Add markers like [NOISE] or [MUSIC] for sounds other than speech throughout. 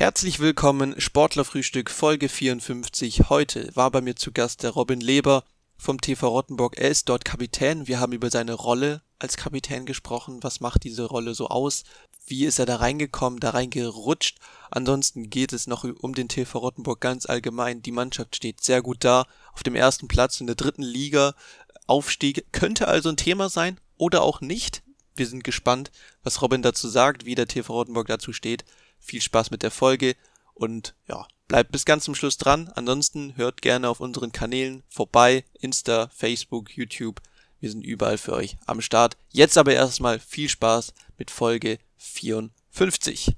Herzlich willkommen, Sportlerfrühstück Folge 54. Heute war bei mir zu Gast der Robin Leber vom TV Rottenburg. Er ist dort Kapitän. Wir haben über seine Rolle als Kapitän gesprochen. Was macht diese Rolle so aus? Wie ist er da reingekommen, da reingerutscht? Ansonsten geht es noch um den TV Rottenburg ganz allgemein. Die Mannschaft steht sehr gut da, auf dem ersten Platz in der dritten Liga. Aufstieg könnte also ein Thema sein oder auch nicht. Wir sind gespannt, was Robin dazu sagt, wie der TV Rottenburg dazu steht. Viel Spaß mit der Folge und ja, bleibt bis ganz zum Schluss dran. Ansonsten hört gerne auf unseren Kanälen vorbei. Insta, Facebook, YouTube. Wir sind überall für euch am Start. Jetzt aber erstmal viel Spaß mit Folge 54.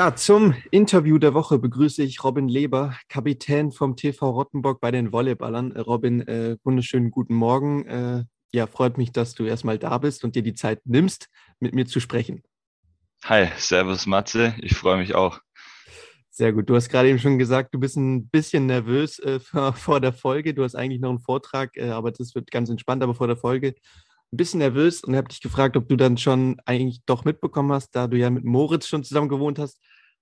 Ja, zum Interview der Woche begrüße ich Robin Leber, Kapitän vom TV Rottenburg bei den Volleyballern. Äh, Robin, äh, wunderschönen guten Morgen. Äh, ja, freut mich, dass du erstmal da bist und dir die Zeit nimmst, mit mir zu sprechen. Hi, Servus Matze, ich freue mich auch. Sehr gut. Du hast gerade eben schon gesagt, du bist ein bisschen nervös äh, [LAUGHS] vor, vor, der Folge. Du hast eigentlich noch einen Vortrag, äh, aber das wird ganz entspannt, aber vor der Folge ein bisschen nervös und habe dich gefragt, ob du dann schon eigentlich doch mitbekommen hast, da du ja mit Moritz schon zusammen gewohnt hast.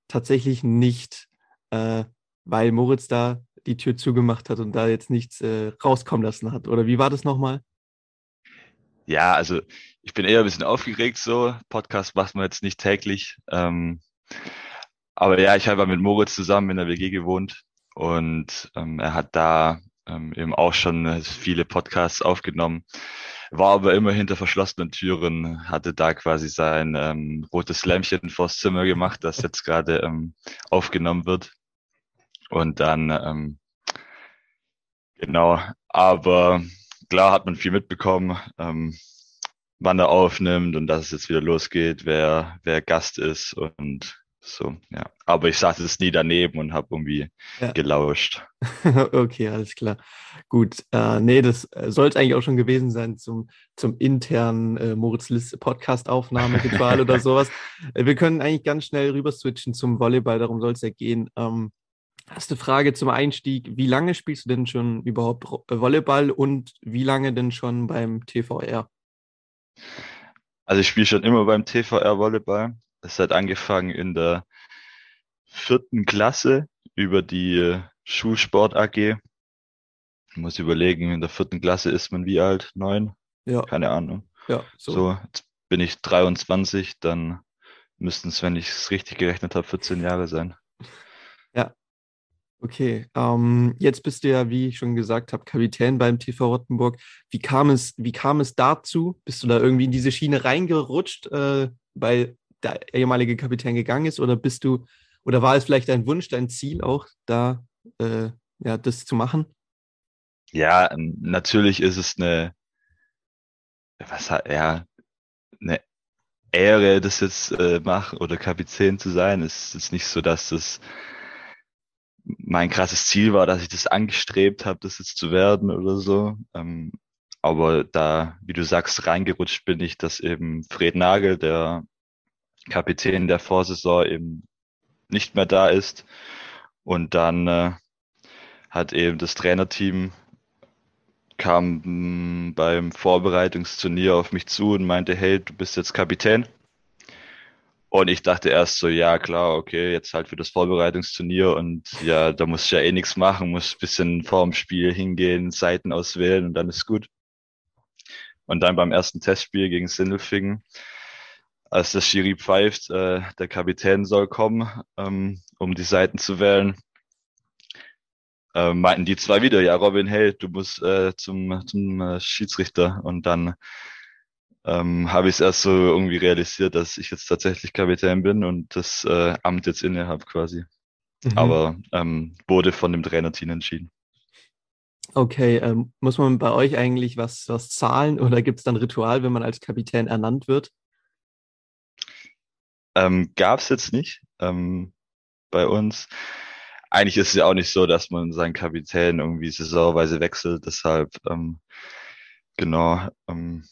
Tatsächlich nicht, äh, weil Moritz da die Tür zugemacht hat und da jetzt nichts äh, rauskommen lassen hat. Oder wie war das nochmal? Ja, also ich bin eher ein bisschen aufgeregt so. Podcast macht man jetzt nicht täglich. Ähm, aber ja, ich habe mit Moritz zusammen in der WG gewohnt und ähm, er hat da ähm, eben auch schon viele Podcasts aufgenommen war aber immer hinter verschlossenen Türen, hatte da quasi sein ähm, rotes Lämpchen vors Zimmer gemacht, das jetzt gerade ähm, aufgenommen wird. Und dann, ähm, genau, aber klar hat man viel mitbekommen, ähm, wann er aufnimmt und dass es jetzt wieder losgeht, wer, wer Gast ist und so, ja. Aber ich saß es nie daneben und habe irgendwie ja. gelauscht. [LAUGHS] okay, alles klar. Gut. Äh, nee, das äh, sollte eigentlich auch schon gewesen sein zum, zum internen äh, Moritz List Podcast-Aufnahmeritual oder [LAUGHS] sowas. Äh, wir können eigentlich ganz schnell rüber switchen zum Volleyball, darum soll es ja gehen. Ähm, Erste Frage zum Einstieg. Wie lange spielst du denn schon überhaupt äh, Volleyball und wie lange denn schon beim TVR? Also ich spiele schon immer beim TVR Volleyball. Es hat angefangen in der vierten Klasse über die Schulsport AG. Ich muss überlegen, in der vierten Klasse ist man wie alt? Neun? Ja. Keine Ahnung. Ja, so. so jetzt bin ich 23, dann müssten es, wenn ich es richtig gerechnet habe, 14 Jahre sein. Ja. Okay, ähm, jetzt bist du ja, wie ich schon gesagt habe, Kapitän beim TV Rottenburg. Wie kam es, wie kam es dazu? Bist du da irgendwie in diese Schiene reingerutscht? Äh, weil der ehemalige Kapitän gegangen ist oder bist du, oder war es vielleicht dein Wunsch, dein Ziel auch, da äh, ja, das zu machen? Ja, natürlich ist es eine, was ja, eine Ehre, das jetzt äh, machen oder Kapitän zu sein. Es ist nicht so, dass das mein krasses Ziel war, dass ich das angestrebt habe, das jetzt zu werden oder so. Ähm, aber da, wie du sagst, reingerutscht bin ich, dass eben Fred Nagel, der Kapitän der Vorsaison eben nicht mehr da ist. Und dann äh, hat eben das Trainerteam kam mm, beim Vorbereitungsturnier auf mich zu und meinte, hey, du bist jetzt Kapitän. Und ich dachte erst so, ja klar, okay, jetzt halt für das Vorbereitungsturnier und ja, da muss ich ja eh nichts machen, muss ein bisschen vorm Spiel hingehen, Seiten auswählen und dann ist gut. Und dann beim ersten Testspiel gegen Sindelfingen als das Schiri pfeift, äh, der Kapitän soll kommen, ähm, um die Seiten zu wählen, äh, meinten die zwei wieder, ja Robin, hey, du musst äh, zum, zum äh, Schiedsrichter. Und dann ähm, habe ich es erst so irgendwie realisiert, dass ich jetzt tatsächlich Kapitän bin und das äh, Amt jetzt inne habe quasi. Mhm. Aber ähm, wurde von dem Trainerteam entschieden. Okay, ähm, muss man bei euch eigentlich was, was zahlen oder gibt es dann Ritual, wenn man als Kapitän ernannt wird? Ähm, Gab es jetzt nicht ähm, bei uns. Eigentlich ist es ja auch nicht so, dass man seinen Kapitän irgendwie saisonweise wechselt. Deshalb, ähm, genau. Ähm,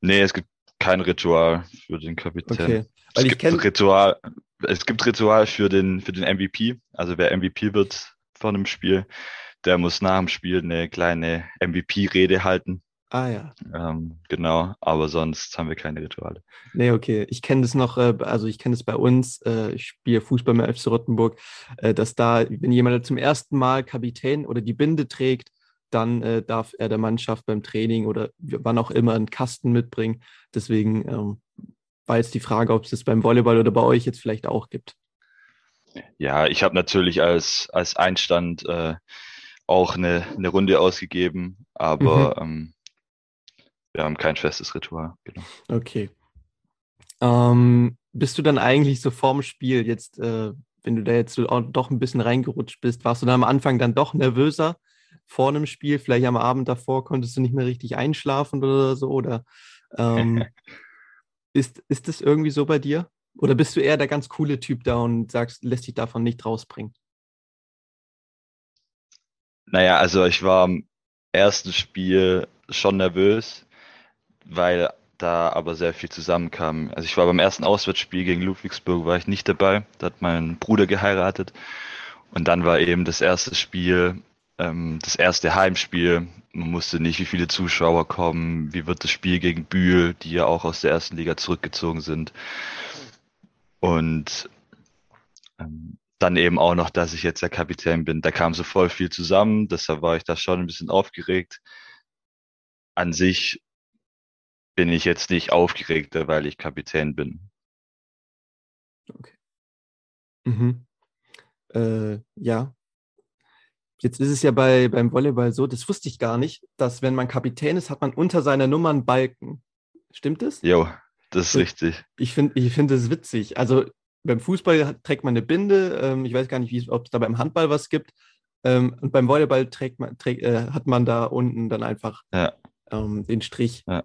nee, es gibt kein Ritual für den Kapitän. Okay. Weil es gibt Ritual, es gibt Ritual für den, für den MVP. Also wer MVP wird, vor einem Spiel. Der muss nach dem Spiel eine kleine MVP-Rede halten. Ah ja. Ähm, genau, aber sonst haben wir keine Rituale. Nee, okay. Ich kenne das noch, äh, also ich kenne das bei uns, äh, ich spiele Fußball mit FC Rottenburg, äh, dass da, wenn jemand zum ersten Mal Kapitän oder die Binde trägt, dann darf er der Mannschaft beim Training oder wann auch immer einen Kasten mitbringen. Deswegen ähm, war jetzt die Frage, ob es das beim Volleyball oder bei euch jetzt vielleicht auch gibt. Ja, ich habe natürlich als, als Einstand äh, auch eine, eine Runde ausgegeben, aber mhm. ähm, wir haben kein festes Ritual. Genau. Okay. Ähm, bist du dann eigentlich so vorm Spiel jetzt, äh, wenn du da jetzt so doch ein bisschen reingerutscht bist, warst du dann am Anfang dann doch nervöser vor einem Spiel? Vielleicht am Abend davor konntest du nicht mehr richtig einschlafen oder so? Oder ähm, [LAUGHS] ist, ist das irgendwie so bei dir? Oder bist du eher der ganz coole Typ da und sagst, lässt dich davon nicht rausbringen? Naja, also ich war am ersten Spiel schon nervös, weil da aber sehr viel zusammenkam. Also ich war beim ersten Auswärtsspiel gegen Ludwigsburg, war ich nicht dabei. Da hat mein Bruder geheiratet. Und dann war eben das erste Spiel, ähm, das erste Heimspiel. Man wusste nicht, wie viele Zuschauer kommen, wie wird das Spiel gegen Bühl, die ja auch aus der ersten Liga zurückgezogen sind. Und ähm, dann eben auch noch, dass ich jetzt der Kapitän bin. Da kam so voll viel zusammen, deshalb war ich da schon ein bisschen aufgeregt. An sich bin ich jetzt nicht aufgeregter, weil ich Kapitän bin. Okay. Mhm. Äh, ja. Jetzt ist es ja bei, beim Volleyball so, das wusste ich gar nicht, dass wenn man Kapitän ist, hat man unter seiner Nummer einen Balken. Stimmt das? Jo, das ist richtig. Ich finde ich find das witzig. Also beim Fußball trägt man eine Binde. Ähm, ich weiß gar nicht, ob es da beim Handball was gibt. Ähm, und beim Volleyball trägt man, trägt, äh, hat man da unten dann einfach ja. ähm, den Strich. Ja.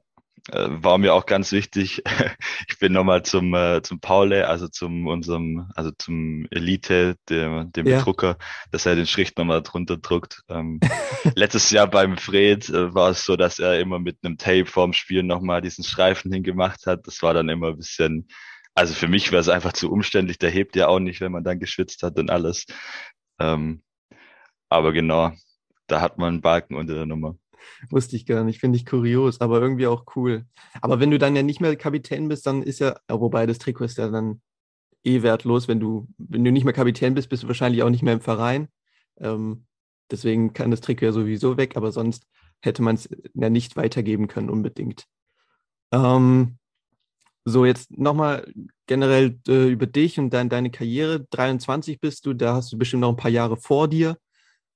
Äh, war mir auch ganz wichtig. [LAUGHS] Ich bin nochmal zum, äh, zum Paule, also zum unserem, also zum Elite, dem, dem ja. Drucker, dass er den Strich nochmal drunter druckt. Ähm, letztes Jahr beim Fred äh, war es so, dass er immer mit einem Tape vorm Spiel nochmal diesen Streifen hingemacht hat. Das war dann immer ein bisschen, also für mich wäre es einfach zu umständlich. Der hebt ja auch nicht, wenn man dann geschwitzt hat und alles. Ähm, aber genau, da hat man einen Balken unter der Nummer. [LAUGHS] Wusste ich gar nicht, finde ich kurios, aber irgendwie auch cool. Aber wenn du dann ja nicht mehr Kapitän bist, dann ist ja, wobei das Trikot ist ja dann eh wertlos, wenn du, wenn du nicht mehr Kapitän bist, bist du wahrscheinlich auch nicht mehr im Verein. Ähm, deswegen kann das Trikot ja sowieso weg, aber sonst hätte man es ja nicht weitergeben können unbedingt. Ähm, so, jetzt nochmal generell äh, über dich und dein, deine Karriere. 23 bist du, da hast du bestimmt noch ein paar Jahre vor dir.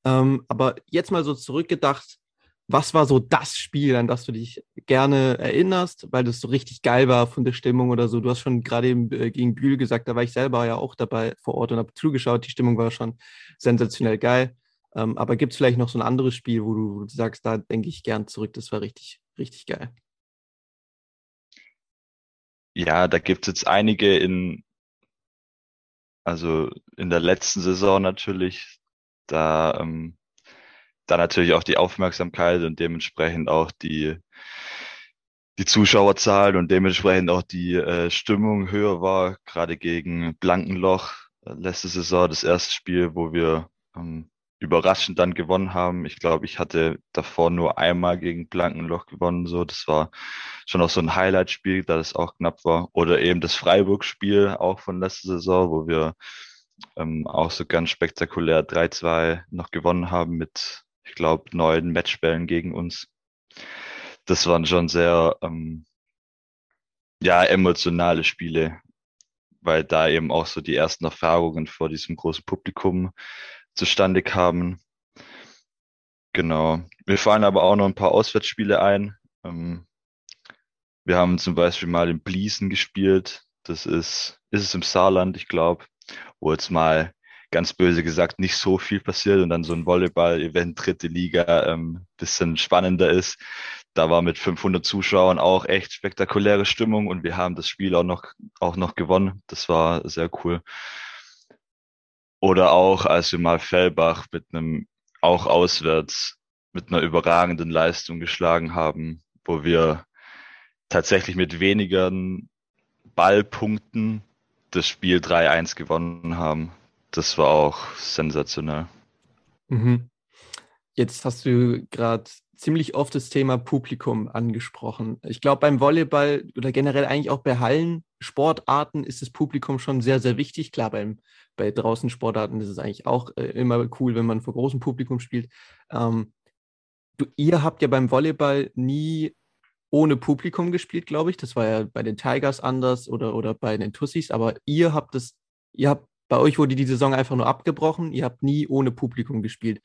Ähm, aber jetzt mal so zurückgedacht, was war so das Spiel, an das du dich gerne erinnerst, weil das so richtig geil war von der Stimmung oder so? Du hast schon gerade eben äh, gegen Bühl gesagt, da war ich selber ja auch dabei vor Ort und habe zugeschaut. Die Stimmung war schon sensationell geil. Ähm, aber gibt es vielleicht noch so ein anderes Spiel, wo du sagst, da denke ich gern zurück, das war richtig, richtig geil? Ja, da gibt es jetzt einige in, also in der letzten Saison natürlich. Da ähm, dann natürlich auch die Aufmerksamkeit und dementsprechend auch die, die Zuschauerzahlen und dementsprechend auch die äh, Stimmung höher war, gerade gegen Blankenloch äh, letzte Saison, das erste Spiel, wo wir ähm, überraschend dann gewonnen haben. Ich glaube, ich hatte davor nur einmal gegen Blankenloch gewonnen, so. Das war schon auch so ein Highlight-Spiel, da das auch knapp war. Oder eben das Freiburg-Spiel auch von letzter Saison, wo wir ähm, auch so ganz spektakulär 3-2 noch gewonnen haben mit ich glaube, neun Matchbällen gegen uns. Das waren schon sehr ähm, ja, emotionale Spiele, weil da eben auch so die ersten Erfahrungen vor diesem großen Publikum zustande kamen. Genau. Mir fallen aber auch noch ein paar Auswärtsspiele ein. Ähm, wir haben zum Beispiel mal in Bliesen gespielt. Das ist, ist es im Saarland, ich glaube, wo jetzt mal ganz böse gesagt nicht so viel passiert und dann so ein Volleyball-Event dritte Liga ähm, bisschen spannender ist. Da war mit 500 Zuschauern auch echt spektakuläre Stimmung und wir haben das Spiel auch noch, auch noch gewonnen. Das war sehr cool. Oder auch, als wir mal Fellbach mit einem, auch auswärts, mit einer überragenden Leistung geschlagen haben, wo wir tatsächlich mit weniger Ballpunkten das Spiel 3-1 gewonnen haben das war auch sensationell. Mhm. Jetzt hast du gerade ziemlich oft das Thema Publikum angesprochen. Ich glaube, beim Volleyball oder generell eigentlich auch bei Hallensportarten ist das Publikum schon sehr, sehr wichtig. Klar, beim, bei draußen Sportarten ist es eigentlich auch äh, immer cool, wenn man vor großem Publikum spielt. Ähm, du, ihr habt ja beim Volleyball nie ohne Publikum gespielt, glaube ich. Das war ja bei den Tigers anders oder, oder bei den Tussis, aber ihr habt es, ihr habt, bei euch wurde die Saison einfach nur abgebrochen, ihr habt nie ohne Publikum gespielt.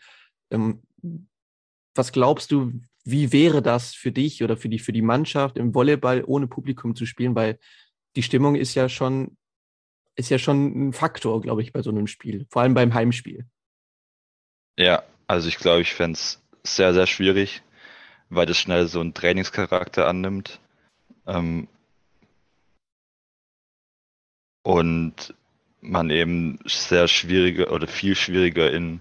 Ähm, was glaubst du, wie wäre das für dich oder für die, für die Mannschaft im Volleyball ohne Publikum zu spielen? Weil die Stimmung ist ja schon, ist ja schon ein Faktor, glaube ich, bei so einem Spiel, vor allem beim Heimspiel. Ja, also ich glaube, ich fände es sehr, sehr schwierig, weil das schnell so einen Trainingscharakter annimmt. Ähm, und man eben sehr schwieriger oder viel schwieriger in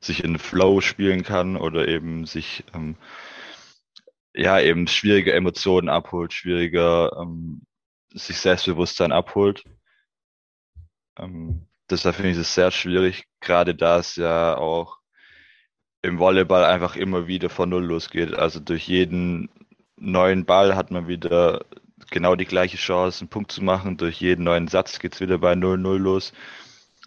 sich in Flow spielen kann oder eben sich ähm, ja eben schwierige Emotionen abholt, schwieriger ähm, sich Selbstbewusstsein abholt. Ähm, deshalb finde ich es sehr schwierig, gerade da es ja auch im Volleyball einfach immer wieder von Null losgeht. Also durch jeden neuen Ball hat man wieder genau die gleiche Chance, einen Punkt zu machen. Durch jeden neuen Satz geht es wieder bei 0-0 los.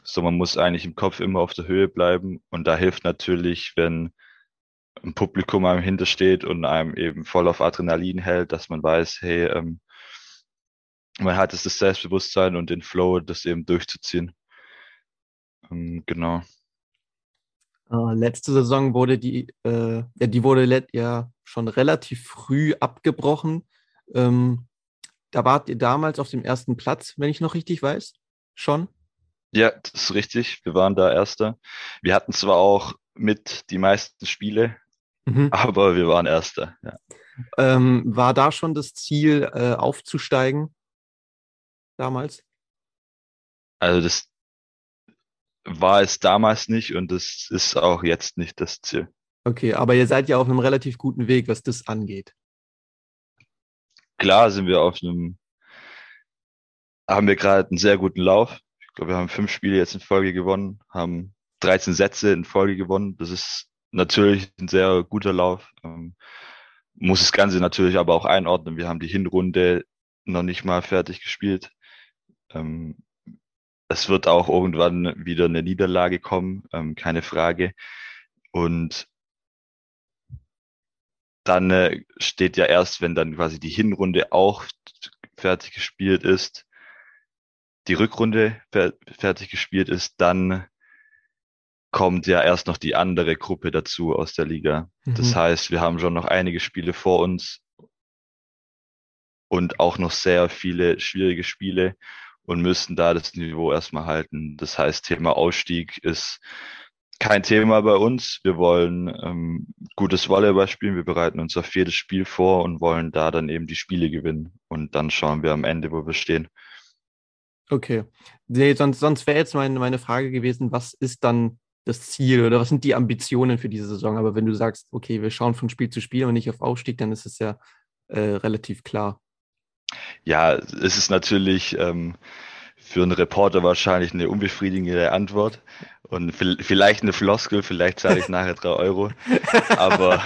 So, man muss eigentlich im Kopf immer auf der Höhe bleiben. Und da hilft natürlich, wenn ein Publikum einem hintersteht und einem eben voll auf Adrenalin hält, dass man weiß, hey, ähm, man hat es das Selbstbewusstsein und den Flow, das eben durchzuziehen. Ähm, genau. Uh, letzte Saison wurde die, äh, ja, die wurde ja schon relativ früh abgebrochen. Ähm, da wart ihr damals auf dem ersten Platz, wenn ich noch richtig weiß, schon. Ja, das ist richtig. Wir waren da Erster. Wir hatten zwar auch mit die meisten Spiele, mhm. aber wir waren Erster. Ja. Ähm, war da schon das Ziel, äh, aufzusteigen damals? Also das war es damals nicht und das ist auch jetzt nicht das Ziel. Okay, aber ihr seid ja auf einem relativ guten Weg, was das angeht. Klar sind wir auf einem, haben wir gerade einen sehr guten Lauf glaube, wir haben fünf Spiele jetzt in Folge gewonnen, haben 13 Sätze in Folge gewonnen. Das ist natürlich ein sehr guter Lauf. Ähm, muss das Ganze natürlich aber auch einordnen. Wir haben die Hinrunde noch nicht mal fertig gespielt. Ähm, es wird auch irgendwann wieder eine Niederlage kommen, ähm, keine Frage. Und dann äh, steht ja erst, wenn dann quasi die Hinrunde auch fertig gespielt ist, die Rückrunde fertig gespielt ist, dann kommt ja erst noch die andere Gruppe dazu aus der Liga. Mhm. Das heißt, wir haben schon noch einige Spiele vor uns und auch noch sehr viele schwierige Spiele und müssen da das Niveau erstmal halten. Das heißt, Thema Ausstieg ist kein Thema bei uns. Wir wollen ähm, gutes Volleyball spielen. Wir bereiten uns auf jedes Spiel vor und wollen da dann eben die Spiele gewinnen. Und dann schauen wir am Ende, wo wir stehen. Okay. Nee, sonst sonst wäre jetzt meine, meine Frage gewesen, was ist dann das Ziel oder was sind die Ambitionen für diese Saison? Aber wenn du sagst, okay, wir schauen von Spiel zu Spiel und nicht auf Aufstieg, dann ist es ja äh, relativ klar. Ja, es ist natürlich ähm, für einen Reporter wahrscheinlich eine unbefriedigende Antwort und vielleicht eine Floskel, vielleicht zahle ich nachher drei Euro. Aber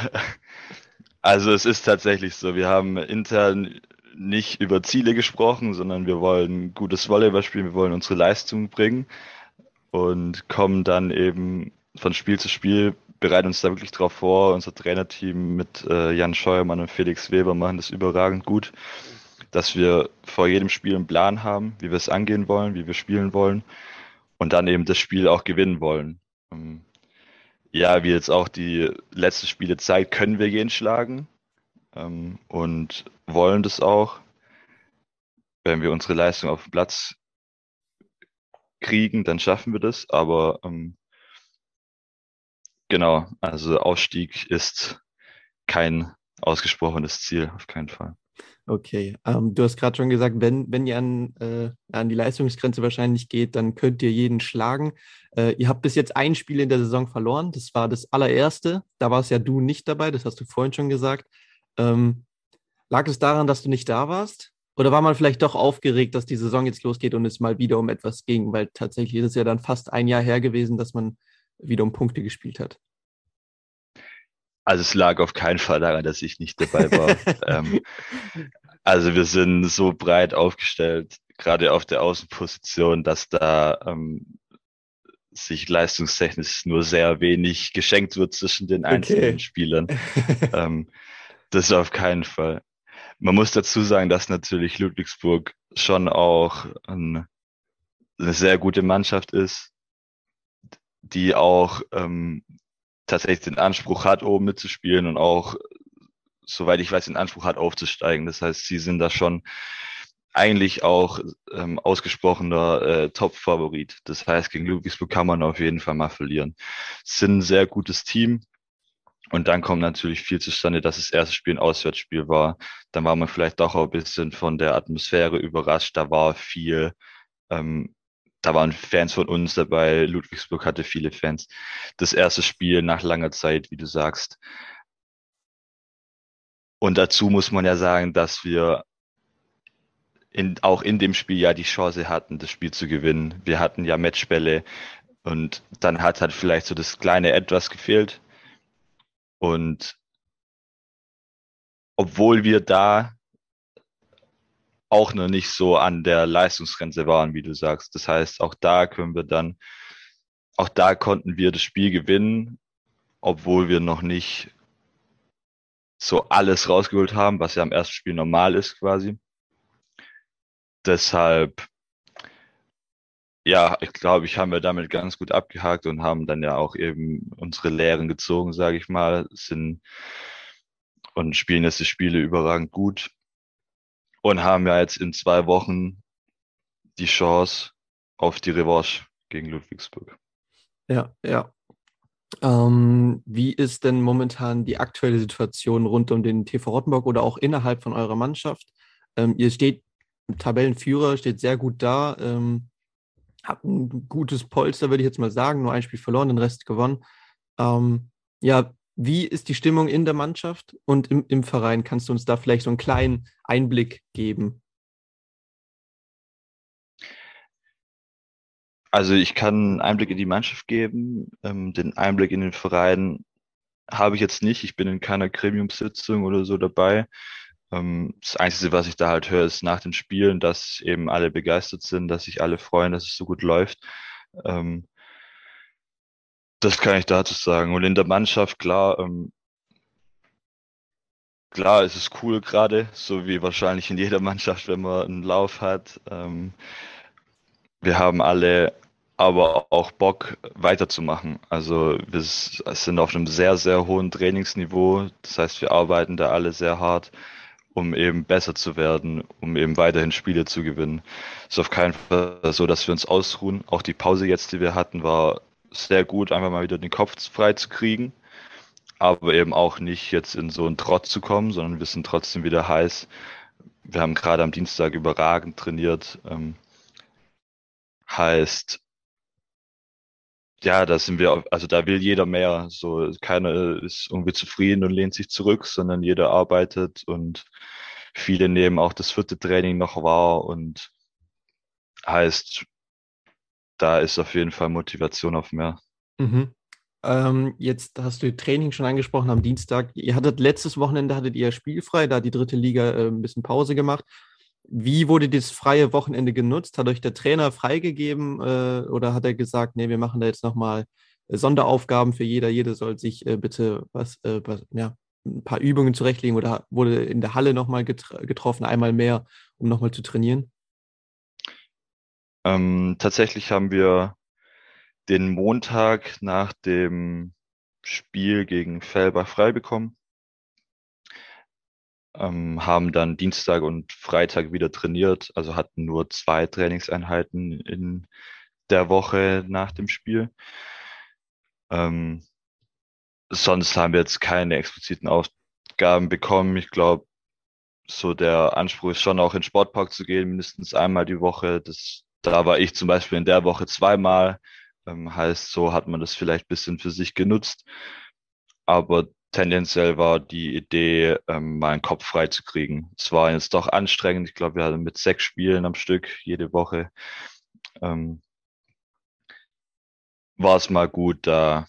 [LAUGHS] also es ist tatsächlich so, wir haben intern nicht über Ziele gesprochen, sondern wir wollen gutes Volleyball spielen, wir wollen unsere Leistung bringen und kommen dann eben von Spiel zu Spiel, bereiten uns da wirklich drauf vor. Unser Trainerteam mit äh, Jan Scheuermann und Felix Weber machen das überragend gut, dass wir vor jedem Spiel einen Plan haben, wie wir es angehen wollen, wie wir spielen wollen und dann eben das Spiel auch gewinnen wollen. Ähm, ja, wie jetzt auch die letzten Spiele zeigt, können wir jeden schlagen ähm, und wollen das auch, wenn wir unsere Leistung auf den Platz kriegen, dann schaffen wir das. Aber ähm, genau, also Ausstieg ist kein ausgesprochenes Ziel, auf keinen Fall. Okay, ähm, du hast gerade schon gesagt, wenn, wenn ihr an, äh, an die Leistungsgrenze wahrscheinlich geht, dann könnt ihr jeden schlagen. Äh, ihr habt bis jetzt ein Spiel in der Saison verloren, das war das allererste. Da warst ja du nicht dabei, das hast du vorhin schon gesagt. Ähm, lag es daran, dass du nicht da warst? Oder war man vielleicht doch aufgeregt, dass die Saison jetzt losgeht und es mal wieder um etwas ging? Weil tatsächlich ist es ja dann fast ein Jahr her gewesen, dass man wieder um Punkte gespielt hat? Also es lag auf keinen Fall daran, dass ich nicht dabei war. [LAUGHS] ähm, also wir sind so breit aufgestellt, gerade auf der Außenposition, dass da ähm, sich leistungstechnisch nur sehr wenig geschenkt wird zwischen den einzelnen okay. Spielern. ähm, das auf keinen Fall. Man muss dazu sagen, dass natürlich Ludwigsburg schon auch ein, eine sehr gute Mannschaft ist, die auch ähm, tatsächlich den Anspruch hat, oben mitzuspielen und auch, soweit ich weiß, den Anspruch hat, aufzusteigen. Das heißt, sie sind da schon eigentlich auch ähm, ausgesprochener äh, Top-Favorit. Das heißt, gegen Ludwigsburg kann man auf jeden Fall mal verlieren. Sind ein sehr gutes Team. Und dann kommt natürlich viel zustande, dass das erste Spiel ein Auswärtsspiel war. Dann war man vielleicht doch auch ein bisschen von der Atmosphäre überrascht. Da war viel, ähm, da waren Fans von uns dabei. Ludwigsburg hatte viele Fans. Das erste Spiel nach langer Zeit, wie du sagst. Und dazu muss man ja sagen, dass wir in, auch in dem Spiel ja die Chance hatten, das Spiel zu gewinnen. Wir hatten ja Matchbälle und dann hat halt vielleicht so das kleine Etwas gefehlt. Und obwohl wir da auch noch nicht so an der Leistungsgrenze waren, wie du sagst. Das heißt, auch da können wir dann, auch da konnten wir das Spiel gewinnen, obwohl wir noch nicht so alles rausgeholt haben, was ja am ersten Spiel normal ist quasi deshalb, ja, ich glaube, ich haben wir damit ganz gut abgehakt und haben dann ja auch eben unsere Lehren gezogen, sage ich mal, sind und spielen jetzt die Spiele überragend gut und haben ja jetzt in zwei Wochen die Chance auf die Revanche gegen Ludwigsburg. Ja, ja. Ähm, wie ist denn momentan die aktuelle Situation rund um den TV Rottenburg oder auch innerhalb von eurer Mannschaft? Ähm, ihr steht Tabellenführer, steht sehr gut da, ähm, hat ein gutes Polster, würde ich jetzt mal sagen, nur ein Spiel verloren, den Rest gewonnen. Ähm, ja, wie ist die Stimmung in der Mannschaft und im, im Verein? Kannst du uns da vielleicht so einen kleinen Einblick geben? Also ich kann einen Einblick in die Mannschaft geben. Ähm, den Einblick in den Verein habe ich jetzt nicht. Ich bin in keiner Gremiumsitzung oder so dabei. Ähm, das Einzige, was ich da halt höre, ist nach den Spielen, dass eben alle begeistert sind, dass sich alle freuen, dass es so gut läuft. Ähm, das kann ich dazu sagen. Und in der Mannschaft, klar, ähm, klar, es ist cool gerade, so wie wahrscheinlich in jeder [LAUGHS] Mannschaft, wenn man einen Lauf hat. wir haben alle aber auch Bock weiterzumachen. Also wir sind auf einem sehr, sehr hohen Trainingsniveau. Das heißt, wir arbeiten da alle sehr hart um eben besser zu werden, um eben weiterhin Spiele zu gewinnen. Es ist auf keinen Fall so, dass wir uns ausruhen. Auch die Pause jetzt, die wir hatten, war sehr gut, einfach mal wieder den Kopf frei zu kriegen. Aber eben auch nicht jetzt in so einen Trott zu kommen, sondern wir sind trotzdem wieder heiß. Wir haben gerade am Dienstag überragend trainiert. Ähm, heißt, ja, da sind wir, also da will jeder mehr. So, keiner ist irgendwie zufrieden und lehnt sich zurück, sondern jeder arbeitet und viele nehmen auch das vierte Training noch wahr und heißt, da ist auf jeden Fall Motivation auf mehr. Mhm. Ähm, jetzt hast du Training schon angesprochen am Dienstag. Ihr hattet letztes Wochenende hattet ihr spielfrei, da die dritte Liga äh, ein bisschen Pause gemacht. Wie wurde das freie Wochenende genutzt? Hat euch der Trainer freigegeben äh, oder hat er gesagt, nee, wir machen da jetzt nochmal äh, Sonderaufgaben für jeder, jeder soll sich äh, bitte was, äh, was, ja, ein paar Übungen zurechtlegen oder wurde in der Halle nochmal getr getroffen, einmal mehr, um nochmal zu trainieren? Ähm, tatsächlich haben wir den Montag nach dem Spiel gegen Felbach frei bekommen ähm, haben dann Dienstag und Freitag wieder trainiert, also hatten nur zwei Trainingseinheiten in der Woche nach dem Spiel. Ähm, sonst haben wir jetzt keine expliziten Aufgaben bekommen. Ich glaube, so der Anspruch ist schon auch in den Sportpark zu gehen, mindestens einmal die Woche. Das, da war ich zum Beispiel in der Woche zweimal. Ähm, heißt, so hat man das vielleicht bisschen für sich genutzt. Aber tendenziell war die Idee, ähm, meinen Kopf frei zu kriegen. Es war jetzt doch anstrengend. Ich glaube, wir hatten mit sechs Spielen am Stück jede Woche. Ähm, war es mal gut, da,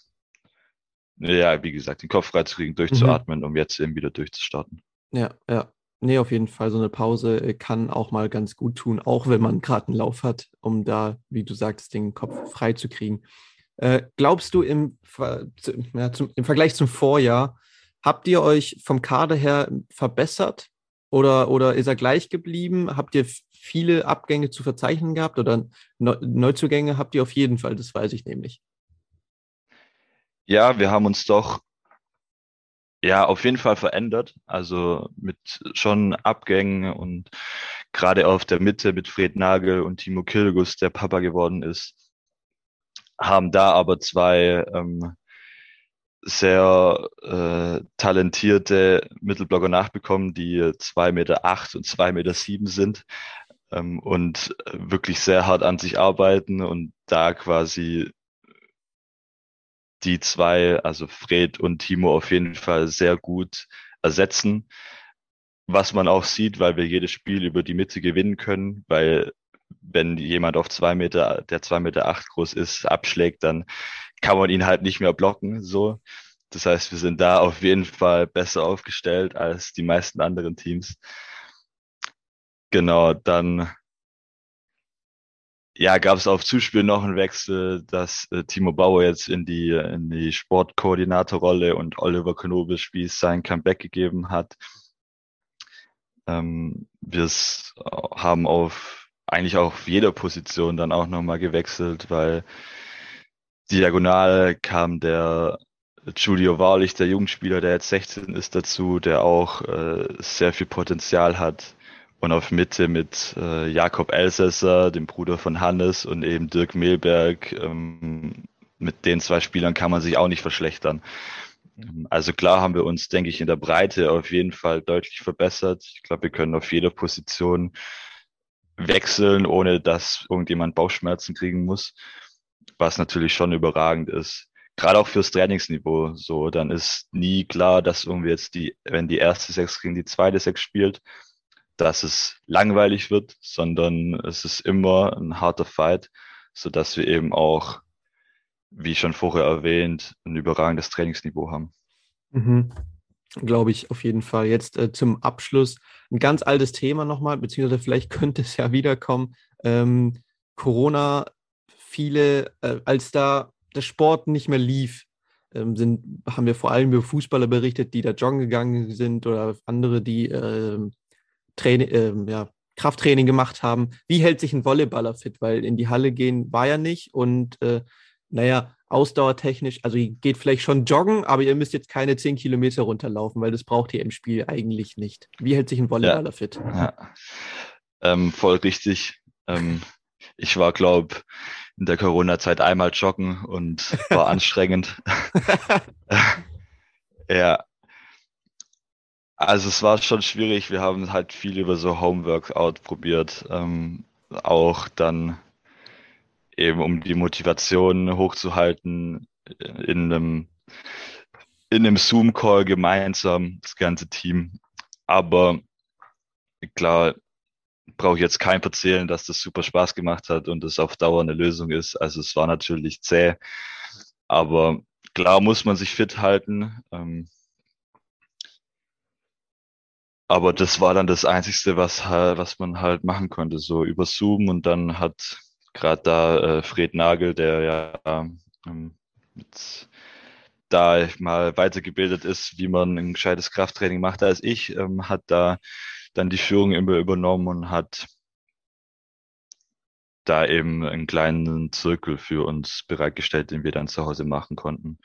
ja, wie gesagt, den Kopf freizukriegen, durchzuatmen, mhm. um jetzt eben wieder durchzustarten. Ja, ja. Nee, auf jeden Fall. So eine Pause äh, kann auch mal ganz gut tun, auch wenn man gerade einen Lauf hat, um da, wie du sagst, den Kopf frei zu kriegen. Äh, glaubst du im, ja, zum, im Vergleich zum Vorjahr, habt ihr euch vom Kader her verbessert oder, oder ist er gleich geblieben? Habt ihr viele Abgänge zu verzeichnen gehabt oder Neuzugänge habt ihr auf jeden Fall, das weiß ich nämlich. Ja, wir haben uns doch ja auf jeden Fall verändert. Also mit schon Abgängen und gerade auf der Mitte mit Fred Nagel und Timo Kilgus, der Papa geworden ist, haben da aber zwei ähm, sehr äh, talentierte Mittelblocker nachbekommen, die zwei Meter acht und zwei Meter sieben sind ähm, und wirklich sehr hart an sich arbeiten und da quasi die zwei, also Fred und Timo auf jeden Fall sehr gut ersetzen. Was man auch sieht, weil wir jedes Spiel über die Mitte gewinnen können, weil wenn jemand auf zwei Meter, der zwei Meter acht groß ist, abschlägt, dann kann man ihn halt nicht mehr blocken, so. Das heißt, wir sind da auf jeden Fall besser aufgestellt als die meisten anderen Teams. Genau, dann ja, gab es auf Zuspiel noch einen Wechsel, dass äh, Timo Bauer jetzt in die, in die Sportkoordinatorrolle und Oliver Knobelspieß sein Comeback gegeben hat. Ähm, wir haben auf eigentlich auf jeder Position dann auch nochmal gewechselt, weil diagonal kam der Giulio Wahrlich, der Jugendspieler, der jetzt 16 ist, dazu, der auch äh, sehr viel Potenzial hat und auf Mitte mit äh, Jakob Elsässer, dem Bruder von Hannes und eben Dirk Mehlberg. Ähm, mit den zwei Spielern kann man sich auch nicht verschlechtern. Also klar haben wir uns, denke ich, in der Breite auf jeden Fall deutlich verbessert. Ich glaube, wir können auf jeder Position wechseln, ohne dass irgendjemand Bauchschmerzen kriegen muss, was natürlich schon überragend ist. Gerade auch fürs Trainingsniveau. So, dann ist nie klar, dass irgendwie jetzt die, wenn die erste Sechs gegen die zweite Sechs spielt, dass es langweilig wird, sondern es ist immer ein harter Fight, so dass wir eben auch, wie schon vorher erwähnt, ein überragendes Trainingsniveau haben. Mhm. Glaube ich auf jeden Fall. Jetzt äh, zum Abschluss ein ganz altes Thema nochmal, beziehungsweise vielleicht [LAUGHS] könnte es ja wiederkommen. Ähm, Corona, viele, äh, als da der Sport nicht mehr lief, ähm, sind, haben wir vor allem über Fußballer berichtet, die da joggen gegangen sind oder andere, die äh, Training, äh, ja, Krafttraining gemacht haben. Wie hält sich ein Volleyballer fit? Weil in die Halle gehen war ja nicht und äh, naja, ausdauertechnisch, also ihr geht vielleicht schon joggen, aber ihr müsst jetzt keine 10 Kilometer runterlaufen, weil das braucht ihr im Spiel eigentlich nicht. Wie hält sich ein Volleyballer ja. fit? Ja. Ähm, voll richtig. Ähm, ich war, glaube in der Corona-Zeit einmal joggen und war [LAUGHS] anstrengend. [LAUGHS] ja, also es war schon schwierig. Wir haben halt viel über so Homeworkout probiert. Ähm, auch dann eben um die Motivation hochzuhalten in einem, in einem Zoom-Call gemeinsam, das ganze Team. Aber klar, brauche ich jetzt kein erzählen, dass das super Spaß gemacht hat und es auf Dauer eine Lösung ist. Also es war natürlich zäh, aber klar muss man sich fit halten. Ähm, aber das war dann das Einzige, was, was man halt machen konnte, so über Zoom. Und dann hat gerade da äh, Fred Nagel, der ja ähm, mit, da mal weitergebildet ist, wie man ein gescheites Krafttraining macht als ich, ähm, hat da dann die Führung immer übernommen und hat da eben einen kleinen Zirkel für uns bereitgestellt, den wir dann zu Hause machen konnten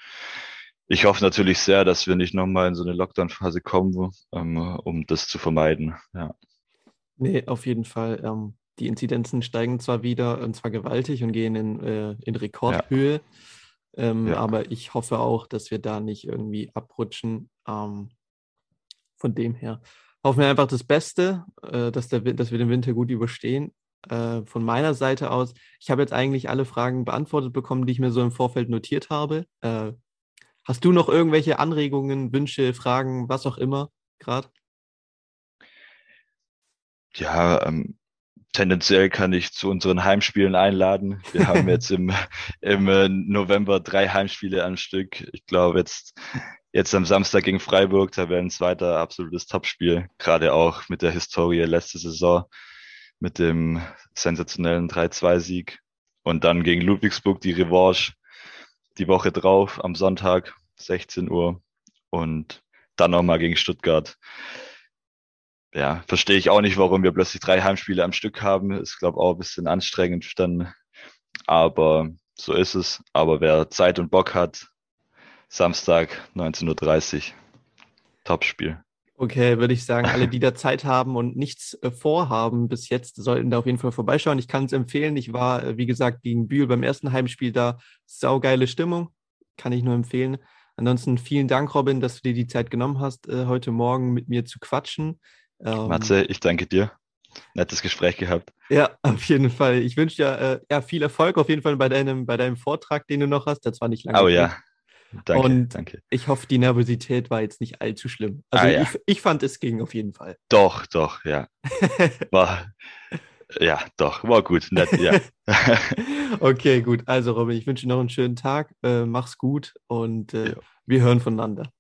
ich hoffe natürlich sehr, dass wir nicht nochmal in so eine Lockdown-Phase kommen, ähm, um das zu vermeiden. Ja. Nee, auf jeden Fall. Ähm, die Inzidenzen steigen zwar wieder, und zwar gewaltig und gehen in, äh, in Rekordhöhe. Ja. Ähm, ja. Aber ich hoffe auch, dass wir da nicht irgendwie abrutschen. Von dem her hoffen wir einfach das Beste, äh, dass, der, dass wir den Winter gut überstehen. Äh, von meiner Seite aus, ich habe jetzt eigentlich alle Fragen beantwortet bekommen, die ich mir so im Vorfeld notiert habe. Hast du noch irgendwelche Anregungen, Wünsche, Fragen, was auch immer gerade? Ja, ähm, tendenziell kann ich zu unseren Heimspielen einladen. Wir haben [LAUGHS] jetzt im, im äh, November drei Heimspiele am Stück. Ich glaube, jetzt, jetzt am Samstag gegen Freiburg, da wäre ein zweiter absolutes Topspiel. Gerade auch mit der Historie letzte Saison, mit dem sensationellen 3-2-Sieg. Und dann gegen Ludwigsburg die Revanche die Woche drauf am Sonntag, 16 Uhr. Und dann nochmal gegen Stuttgart ja, verstehe ich auch nicht, warum wir plötzlich drei Heimspiele am Stück haben. Ist, glaube auch ein bisschen anstrengend dann. Aber so ist es. Aber wer Zeit und Bock hat, Samstag 19.30 Uhr. Topspiel. Okay, würde ich sagen, alle, die da Zeit haben und nichts äh, vorhaben bis jetzt, sollten da auf jeden Fall vorbeischauen. Ich kann es empfehlen. Ich war, äh, wie gesagt, gegen Bühl beim ersten Heimspiel da. Saugeile Stimmung. Kann ich nur empfehlen. Ansonsten vielen Dank, Robin, dass du dir die Zeit genommen hast, äh, heute Morgen mit mir zu quatschen. Ähm, Matze, ich danke dir. Nettes Gespräch gehabt. Ja, [LAUGHS] auf jeden Fall. Ich wünsche dir äh, ja, viel Erfolg auf jeden Fall bei deinem, bei deinem Vortrag, den du noch hast. Das war nicht lange. Oh ja. Danke, und danke. ich hoffe, die Nervosität war jetzt nicht allzu schlimm. Also ah, ja. ich, ich fand, es ging auf jeden Fall. Doch, doch, ja. [LAUGHS] War, ja, doch, war gut, nett, ja. [LAUGHS] okay, gut. Also, Robin, ich wünsche dir noch einen schönen Tag. Äh, mach's gut und äh, wir hören voneinander.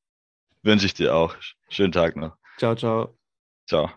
Wünsche ich dir auch. Schönen Tag noch. Ciao, ciao. Ciao.